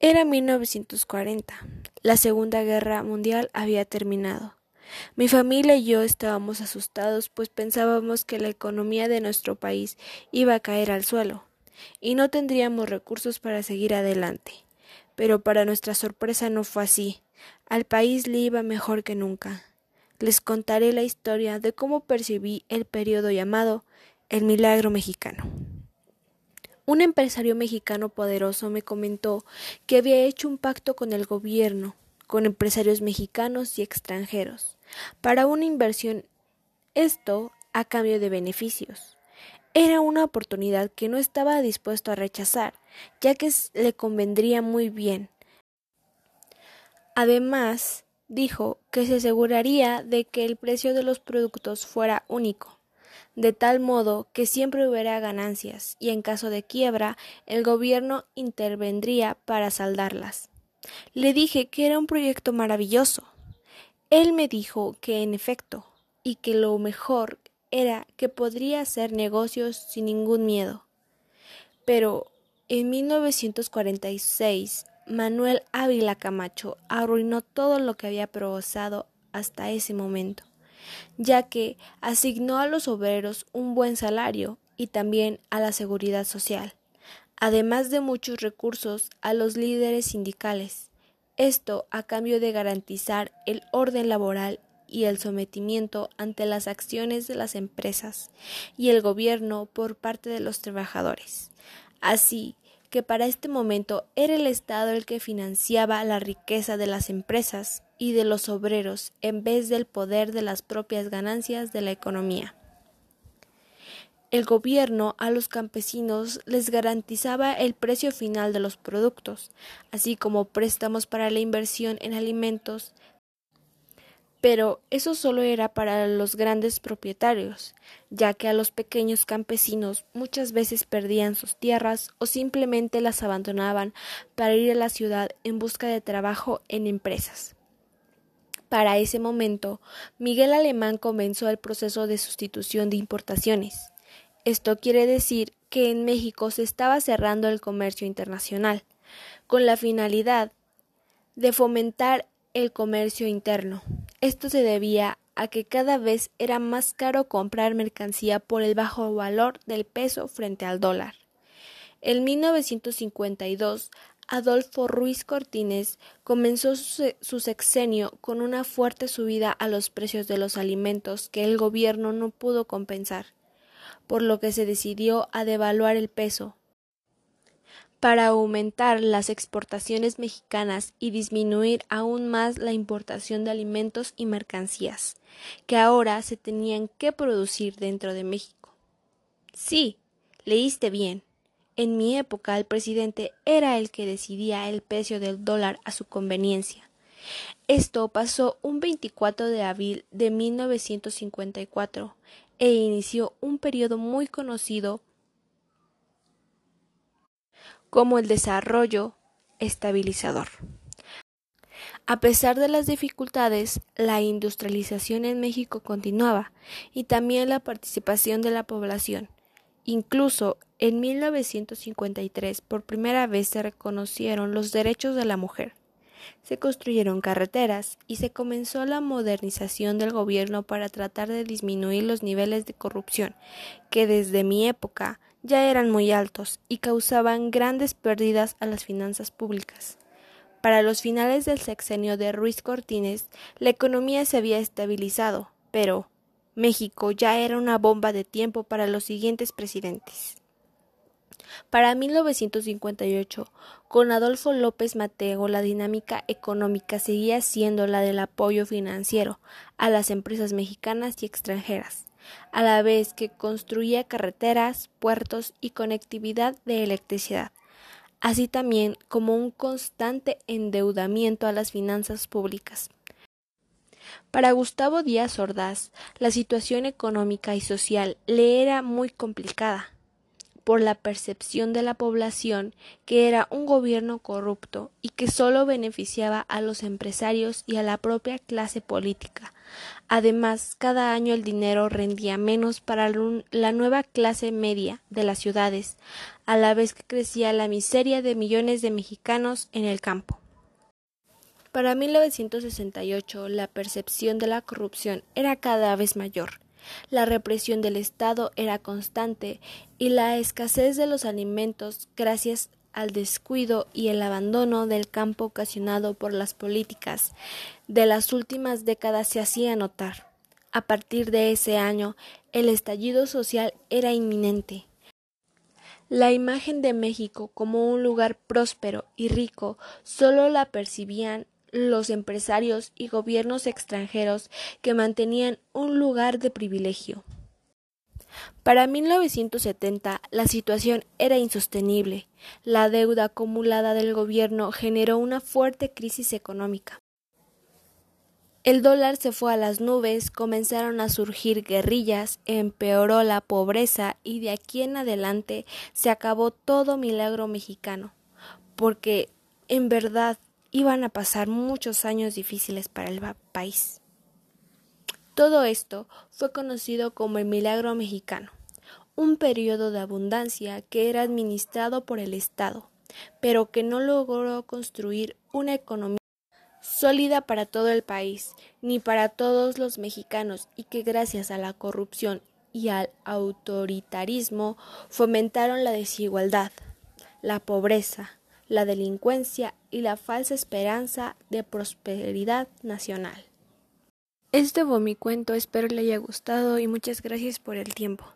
Era 1940. La Segunda Guerra Mundial había terminado. Mi familia y yo estábamos asustados, pues pensábamos que la economía de nuestro país iba a caer al suelo y no tendríamos recursos para seguir adelante. Pero para nuestra sorpresa no fue así. Al país le iba mejor que nunca. Les contaré la historia de cómo percibí el periodo llamado el milagro mexicano. Un empresario mexicano poderoso me comentó que había hecho un pacto con el gobierno, con empresarios mexicanos y extranjeros, para una inversión, esto a cambio de beneficios. Era una oportunidad que no estaba dispuesto a rechazar, ya que le convendría muy bien. Además, dijo que se aseguraría de que el precio de los productos fuera único de tal modo que siempre hubiera ganancias y en caso de quiebra el gobierno intervendría para saldarlas. Le dije que era un proyecto maravilloso. Él me dijo que en efecto, y que lo mejor era que podría hacer negocios sin ningún miedo. Pero en 1946 Manuel Ávila Camacho arruinó todo lo que había progresado hasta ese momento ya que asignó a los obreros un buen salario y también a la seguridad social, además de muchos recursos a los líderes sindicales, esto a cambio de garantizar el orden laboral y el sometimiento ante las acciones de las empresas y el gobierno por parte de los trabajadores. Así que para este momento era el Estado el que financiaba la riqueza de las empresas y de los obreros en vez del poder de las propias ganancias de la economía. El gobierno a los campesinos les garantizaba el precio final de los productos, así como préstamos para la inversión en alimentos, pero eso solo era para los grandes propietarios, ya que a los pequeños campesinos muchas veces perdían sus tierras o simplemente las abandonaban para ir a la ciudad en busca de trabajo en empresas. Para ese momento, Miguel Alemán comenzó el proceso de sustitución de importaciones. Esto quiere decir que en México se estaba cerrando el comercio internacional, con la finalidad de fomentar el comercio interno. Esto se debía a que cada vez era más caro comprar mercancía por el bajo valor del peso frente al dólar. En 1952, Adolfo Ruiz Cortines comenzó su sexenio con una fuerte subida a los precios de los alimentos que el gobierno no pudo compensar, por lo que se decidió a devaluar el peso para aumentar las exportaciones mexicanas y disminuir aún más la importación de alimentos y mercancías, que ahora se tenían que producir dentro de México. Sí, leíste bien. En mi época el presidente era el que decidía el precio del dólar a su conveniencia. Esto pasó un 24 de abril de 1954 e inició un periodo muy conocido como el desarrollo estabilizador. A pesar de las dificultades, la industrialización en México continuaba y también la participación de la población. Incluso en 1953 por primera vez se reconocieron los derechos de la mujer. Se construyeron carreteras y se comenzó la modernización del gobierno para tratar de disminuir los niveles de corrupción, que desde mi época ya eran muy altos y causaban grandes pérdidas a las finanzas públicas. Para los finales del sexenio de Ruiz Cortines, la economía se había estabilizado, pero México ya era una bomba de tiempo para los siguientes presidentes. Para 1958, con Adolfo López Mateo, la dinámica económica seguía siendo la del apoyo financiero a las empresas mexicanas y extranjeras, a la vez que construía carreteras, puertos y conectividad de electricidad, así también como un constante endeudamiento a las finanzas públicas. Para Gustavo Díaz Ordaz, la situación económica y social le era muy complicada por la percepción de la población que era un gobierno corrupto y que solo beneficiaba a los empresarios y a la propia clase política. Además, cada año el dinero rendía menos para la nueva clase media de las ciudades, a la vez que crecía la miseria de millones de mexicanos en el campo. Para 1968 la percepción de la corrupción era cada vez mayor, la represión del Estado era constante y la escasez de los alimentos, gracias al descuido y el abandono del campo ocasionado por las políticas de las últimas décadas se hacía notar. A partir de ese año, el estallido social era inminente. La imagen de México como un lugar próspero y rico solo la percibían los empresarios y gobiernos extranjeros que mantenían un lugar de privilegio. Para 1970 la situación era insostenible. La deuda acumulada del gobierno generó una fuerte crisis económica. El dólar se fue a las nubes, comenzaron a surgir guerrillas, empeoró la pobreza y de aquí en adelante se acabó todo milagro mexicano, porque en verdad iban a pasar muchos años difíciles para el país. Todo esto fue conocido como el milagro mexicano, un periodo de abundancia que era administrado por el Estado, pero que no logró construir una economía sólida para todo el país, ni para todos los mexicanos, y que gracias a la corrupción y al autoritarismo fomentaron la desigualdad, la pobreza, la delincuencia y la falsa esperanza de prosperidad nacional. Este mi cuento, espero le haya gustado y muchas gracias por el tiempo.